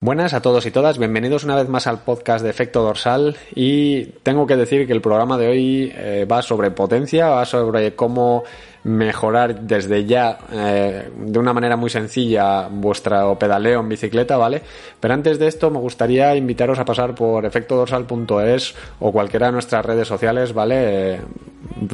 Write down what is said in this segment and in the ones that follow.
Buenas a todos y todas, bienvenidos una vez más al podcast de Efecto Dorsal y tengo que decir que el programa de hoy eh, va sobre potencia, va sobre cómo mejorar desde ya eh, de una manera muy sencilla vuestro pedaleo en bicicleta, ¿vale? Pero antes de esto me gustaría invitaros a pasar por efectodorsal.es o cualquiera de nuestras redes sociales, ¿vale? Eh,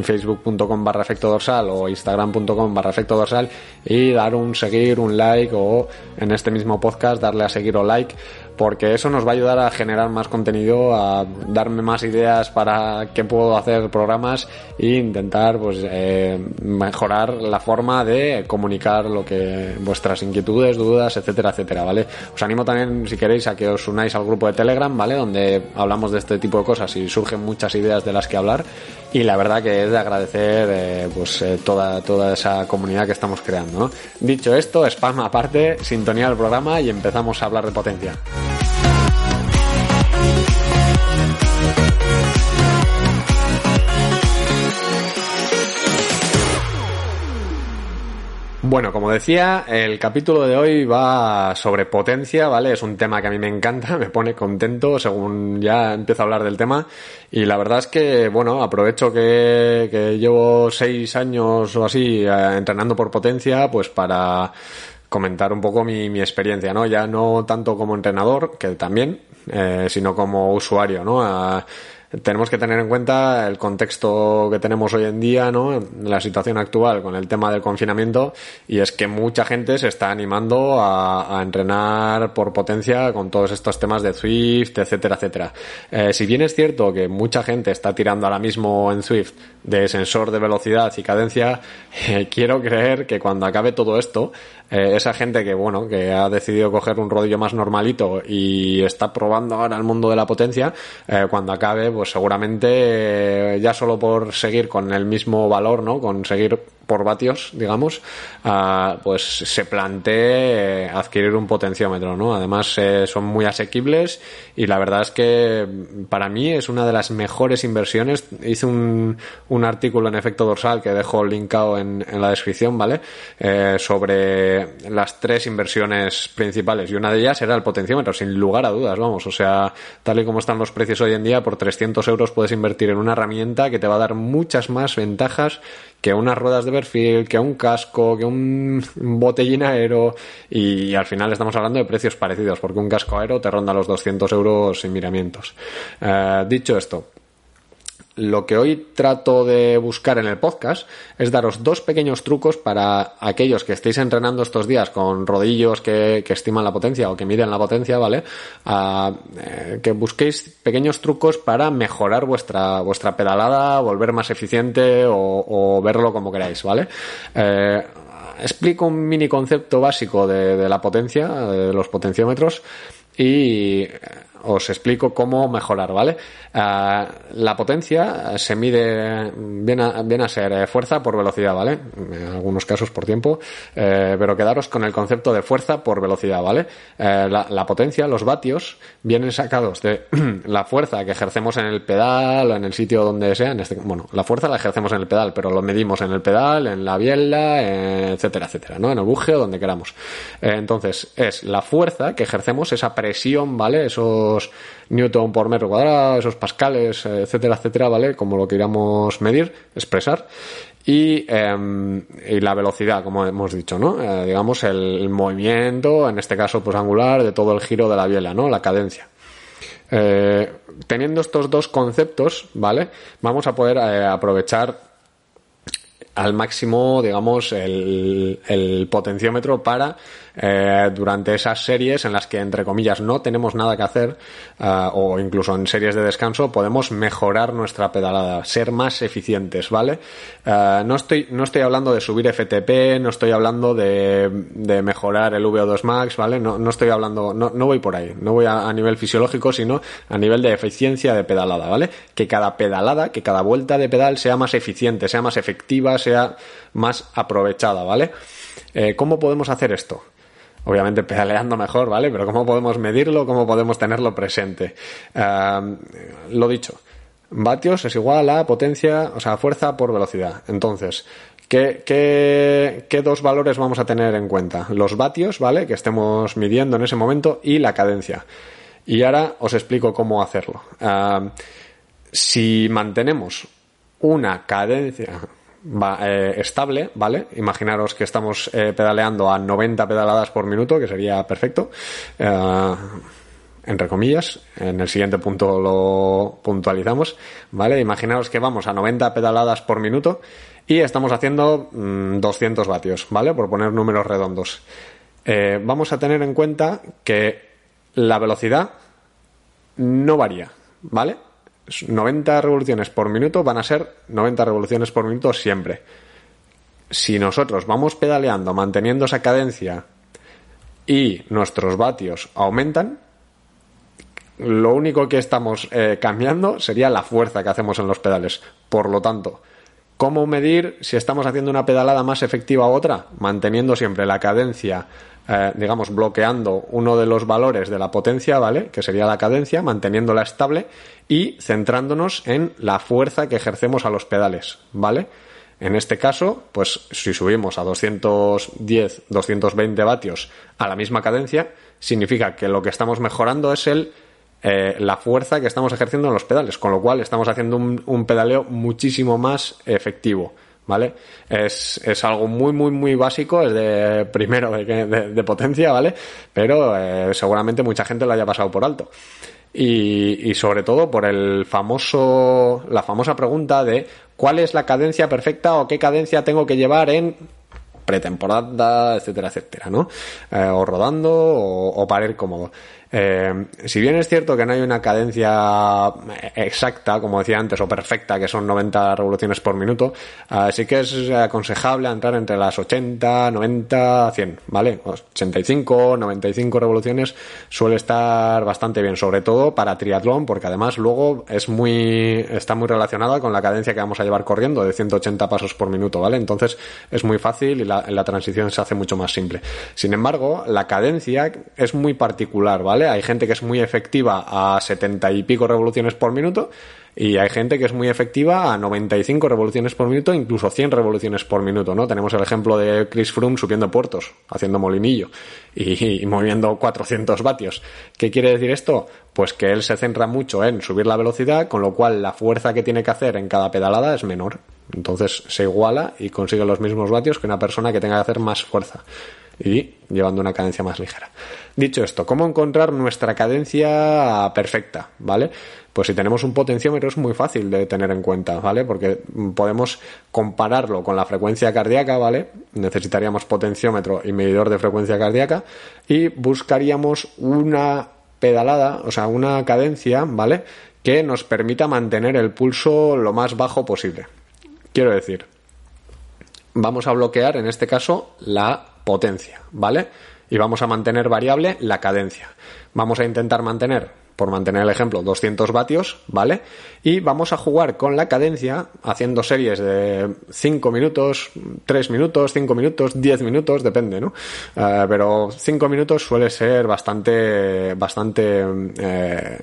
facebook.com barra efecto dorsal o instagram.com barra efecto dorsal y dar un seguir, un like o en este mismo podcast darle a seguir o like porque eso nos va a ayudar a generar más contenido, a darme más ideas para qué puedo hacer programas e intentar pues eh, mejorar la forma de comunicar lo que vuestras inquietudes, dudas, etcétera, etcétera, ¿vale? Os animo también si queréis a que os unáis al grupo de Telegram, ¿vale? Donde hablamos de este tipo de cosas y surgen muchas ideas de las que hablar y la verdad que es de agradecer eh, pues eh, toda toda esa comunidad que estamos creando. Dicho esto, spam aparte, sintonía del programa y empezamos a hablar de potencia. Bueno, como decía, el capítulo de hoy va sobre potencia, ¿vale? Es un tema que a mí me encanta, me pone contento según ya empiezo a hablar del tema. Y la verdad es que, bueno, aprovecho que, que llevo seis años o así eh, entrenando por potencia, pues para comentar un poco mi, mi, experiencia, ¿no? Ya no tanto como entrenador, que también, eh, sino como usuario, ¿no? Tenemos que tener en cuenta el contexto que tenemos hoy en día, ¿no? La situación actual con el tema del confinamiento y es que mucha gente se está animando a, entrenar por potencia con todos estos temas de Swift, etcétera, etcétera. Eh, si bien es cierto que mucha gente está tirando ahora mismo en Swift de sensor de velocidad y cadencia, eh, quiero creer que cuando acabe todo esto, eh, esa gente que, bueno, que ha decidido coger un rodillo más normalito y está probando ahora el mundo de la potencia, cuando acabe, pues seguramente eh, ya solo por seguir con el mismo valor, ¿no? Con seguir por vatios, digamos, uh, pues se plantee adquirir un potenciómetro, ¿no? Además eh, son muy asequibles y la verdad es que para mí es una de las mejores inversiones. Hice un, un artículo en efecto dorsal que dejo linkado en, en la descripción, ¿vale? Eh, sobre las tres inversiones principales y una de ellas era el potenciómetro, sin lugar a dudas, vamos. O sea, tal y como están los precios hoy en día, por 300 euros puedes invertir en una herramienta que te va a dar muchas más ventajas que unas ruedas de perfil, que un casco, que un botellín aero y, al final estamos hablando de precios parecidos porque un casco aero te ronda los 200 euros sin miramientos. Eh, dicho esto, lo que hoy trato de buscar en el podcast es daros dos pequeños trucos para aquellos que estéis entrenando estos días con rodillos que, estiman la potencia o que miden la potencia, ¿vale? Uh, eh, que busquéis pequeños trucos para mejorar vuestra, vuestra pedalada, volver más eficiente o, verlo como queráis, ¿vale? Eh, explico un mini concepto básico de la potencia, de los potenciómetros y os explico cómo mejorar, ¿vale? Uh, la potencia se mide, viene a, viene a, ser fuerza por velocidad, ¿vale? En algunos casos por tiempo, eh, pero quedaros con el concepto de fuerza por velocidad, ¿vale? Eh, la, potencia, los vatios, vienen sacados de la fuerza que ejercemos en el pedal o en el sitio donde sea, en este, bueno, la fuerza la ejercemos en el pedal, pero lo medimos en el pedal, en la biela, eh, etcétera, etcétera, ¿no? En el buje o donde queramos. entonces, es la fuerza que ejercemos, esa presión, ¿vale? Newton por metro cuadrado, esos pascales, etcétera, etcétera, ¿vale? Como lo queramos medir, expresar. Y, eh, y, la velocidad, como hemos dicho, ¿no? Eh, digamos, el, movimiento, en este caso, pues angular, de todo el giro de la biela, ¿no? La cadencia. Eh, teniendo estos dos conceptos, ¿vale? Vamos a poder eh, aprovechar al máximo, digamos, el potenciómetro para eh, durante esas series en las que, entre comillas, no tenemos nada que hacer, eh, o incluso en series de descanso, podemos mejorar nuestra pedalada, ser más eficientes, ¿vale? Eh, no, estoy, no estoy hablando de subir FTP, no estoy hablando de, mejorar el VO2 Max, ¿vale? No, no estoy hablando, no, no voy por ahí, no voy a, nivel fisiológico, sino a nivel de eficiencia de pedalada, ¿vale? Que cada pedalada, que cada vuelta de pedal sea más eficiente, sea más efectiva, sea más aprovechada, ¿vale? ¿Cómo podemos hacer esto? Obviamente pedaleando mejor, ¿vale? Pero ¿cómo podemos medirlo? ¿Cómo podemos tenerlo presente? Lo dicho, vatios es igual a potencia, o sea, fuerza por velocidad. Entonces, ¿qué, qué, qué dos valores vamos a tener en cuenta? Los vatios, ¿vale? Que estemos midiendo en ese momento y la cadencia. Y ahora os explico cómo hacerlo. Si mantenemos una cadencia va, eh, estable, ¿vale? Imaginaros que estamos eh, pedaleando a 90 pedaladas por minuto, que sería perfecto. Uh, entre comillas, en el siguiente punto lo puntualizamos, ¿vale? Imaginaros que vamos a 90 pedaladas por minuto y estamos haciendo mmm, 200 vatios, ¿vale? Por poner números redondos. Eh, vamos a tener en cuenta que la velocidad no varía, ¿vale? 90 revoluciones por minuto van a ser 90 revoluciones por minuto siempre. Si nosotros vamos pedaleando manteniendo esa cadencia y nuestros vatios aumentan, lo único que estamos eh, cambiando sería la fuerza que hacemos en los pedales. Por lo tanto, ¿cómo medir si estamos haciendo una pedalada más efectiva u otra? Manteniendo siempre la cadencia eh, digamos, bloqueando uno de los valores de la potencia, ¿vale? Que sería la cadencia, manteniéndola estable y centrándonos en la fuerza que ejercemos a los pedales, ¿vale? En este caso, pues si subimos a 210, 220 vatios a la misma cadencia, significa que lo que estamos mejorando es el eh, la fuerza que estamos ejerciendo en los pedales, con lo cual estamos haciendo un, un pedaleo muchísimo más efectivo. ¿Vale? Es, es, algo muy, muy, muy básico, es de primero de, potencia, ¿vale? Pero eh, seguramente mucha gente lo haya pasado por alto. Y, y, sobre todo por el famoso, la famosa pregunta de cuál es la cadencia perfecta o qué cadencia tengo que llevar en pretemporada, etcétera, etcétera, ¿no? Eh, o rodando o, o para ir cómodo. Eh, si bien es cierto que no hay una cadencia exacta, como decía antes, o perfecta, que son 90 revoluciones por minuto, uh, sí que es aconsejable entrar entre las 80, 90, 100, ¿vale? 85, 95 revoluciones suele estar bastante bien, sobre todo para triatlón, porque además luego es muy, está muy relacionada con la cadencia que vamos a llevar corriendo de 180 pasos por minuto, ¿vale? Entonces es muy fácil y la transición se hace mucho más simple. Sin embargo, la cadencia es muy particular, ¿vale? Hay gente que es muy efectiva a 70 y pico revoluciones por minuto y hay gente que es muy efectiva a 95 revoluciones por minuto, incluso 100 revoluciones por minuto, ¿no? Tenemos el ejemplo de Chris Froome subiendo puertos, haciendo molinillo y, y moviendo 400 vatios. ¿Qué quiere decir esto? Pues que él se centra mucho en subir la velocidad, con lo cual la fuerza que tiene que hacer en cada pedalada es menor. Entonces se iguala y consigue los mismos vatios que una persona que tenga que hacer más fuerza y llevando una cadencia más ligera. Dicho esto, ¿cómo encontrar nuestra cadencia perfecta? ¿Vale? Pues si tenemos un potenciómetro es muy fácil de tener en cuenta, ¿vale? Porque podemos compararlo con la frecuencia cardíaca, ¿vale? Necesitaríamos potenciómetro y medidor de frecuencia cardíaca y buscaríamos una pedalada, o sea, una cadencia, ¿vale? Que nos permita mantener el pulso lo más bajo posible. Quiero decir, vamos a bloquear en este caso la potencia, ¿vale? Y vamos a mantener variable la cadencia. Vamos a intentar mantener, por mantener el ejemplo, 200 vatios, ¿vale? Y vamos a jugar con la cadencia haciendo series de 5 minutos, 3 minutos, 5 minutos, 10 minutos, depende, ¿no? Uh, pero 5 minutos suele ser bastante, bastante, eh,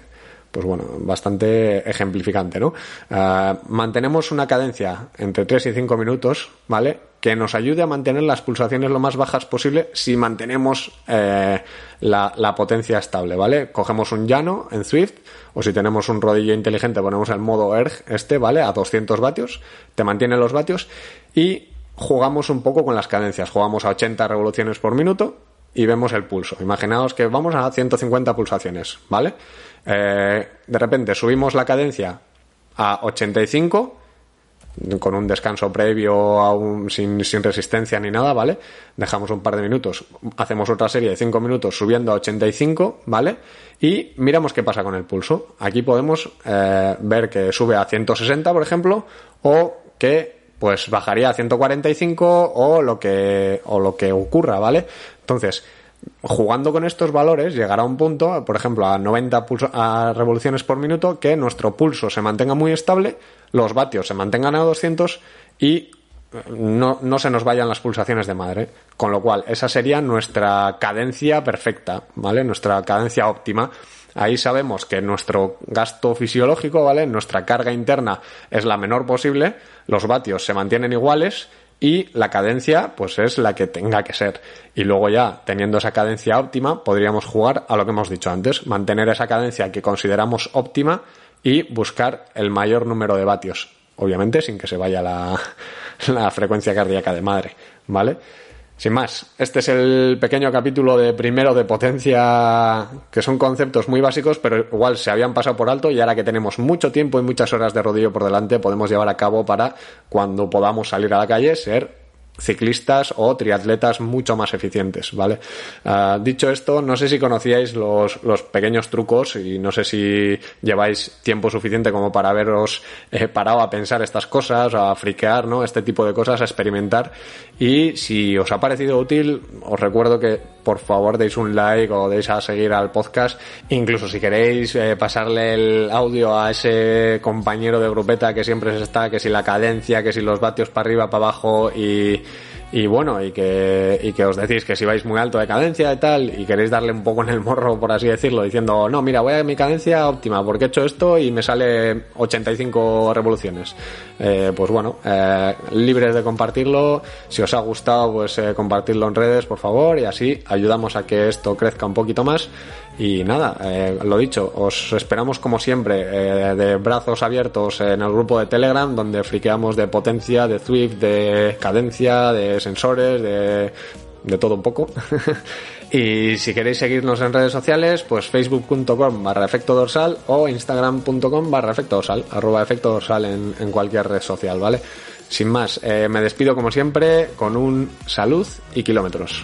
pues bueno, bastante ejemplificante, ¿no? Uh, mantenemos una cadencia entre 3 y 5 minutos, ¿vale? Que nos ayude a mantener las pulsaciones lo más bajas posible si mantenemos eh, la, potencia estable, ¿vale? Cogemos un llano en Swift o si tenemos un rodillo inteligente ponemos el modo ERG este, ¿vale? A 200 vatios, te mantiene los vatios y jugamos un poco con las cadencias, jugamos a 80 revoluciones por minuto y vemos el pulso. Imaginaos que vamos a 150 pulsaciones, ¿vale? Eh, de repente subimos la cadencia a 85 con un descanso previo aún sin, sin resistencia ni nada, ¿vale? Dejamos un par de minutos, hacemos otra serie de 5 minutos subiendo a 85, ¿vale? Y miramos qué pasa con el pulso. Aquí podemos eh, ver que sube a 160, por ejemplo, o que pues bajaría a 145 o lo que, o lo que ocurra, ¿vale? Entonces, jugando con estos valores llegará un punto, por ejemplo, a 90 a revoluciones por minuto, que nuestro pulso se mantenga muy estable, los vatios se mantengan a 200 y no, no, se nos vayan las pulsaciones de madre. Con lo cual, esa sería nuestra cadencia perfecta, ¿vale? Nuestra cadencia óptima. Ahí sabemos que nuestro gasto fisiológico, ¿vale? Nuestra carga interna es la menor posible, los vatios se mantienen iguales y la cadencia pues es la que tenga que ser. Y luego ya teniendo esa cadencia óptima podríamos jugar a lo que hemos dicho antes, mantener esa cadencia que consideramos óptima y buscar el mayor número de vatios, obviamente sin que se vaya la, frecuencia cardíaca de madre, ¿vale? Sin más, este es el pequeño capítulo de primero de potencia, que son conceptos muy básicos, pero igual se habían pasado por alto y ahora que tenemos mucho tiempo y muchas horas de rodillo por delante, podemos llevar a cabo para cuando podamos salir a la calle ser ciclistas o triatletas mucho más eficientes, ¿vale? Uh, dicho esto, no sé si conocíais los, los, pequeños trucos y no sé si lleváis tiempo suficiente como para haberos eh, parado a pensar estas cosas, a friquear, ¿no? Este tipo de cosas, a experimentar. Y si os ha parecido útil, os recuerdo que por favor deis un like o deis a seguir al podcast. Incluso si queréis eh, pasarle el audio a ese compañero de grupeta que siempre se está, que si la cadencia, que si los vatios para arriba, para abajo y y bueno, y que, y que os decís que si vais muy alto de cadencia y tal, y queréis darle un poco en el morro, por así decirlo, diciendo, no, mira, voy a mi cadencia óptima, porque he hecho esto y me sale 85 revoluciones. Eh, pues bueno, eh, libres de compartirlo, si os ha gustado, pues eh, compartirlo en redes, por favor, y así ayudamos a que esto crezca un poquito más. Y nada, eh, lo dicho, os esperamos como siempre eh, de brazos abiertos en el grupo de Telegram donde friqueamos de potencia, de Swift, de cadencia, de sensores, de, todo un poco. y si queréis seguirnos en redes sociales, pues facebook.com barra efecto dorsal o instagram.com barra efecto dorsal, arroba efecto dorsal en, en cualquier red social, ¿vale? Sin más, eh, me despido como siempre con un salud y kilómetros.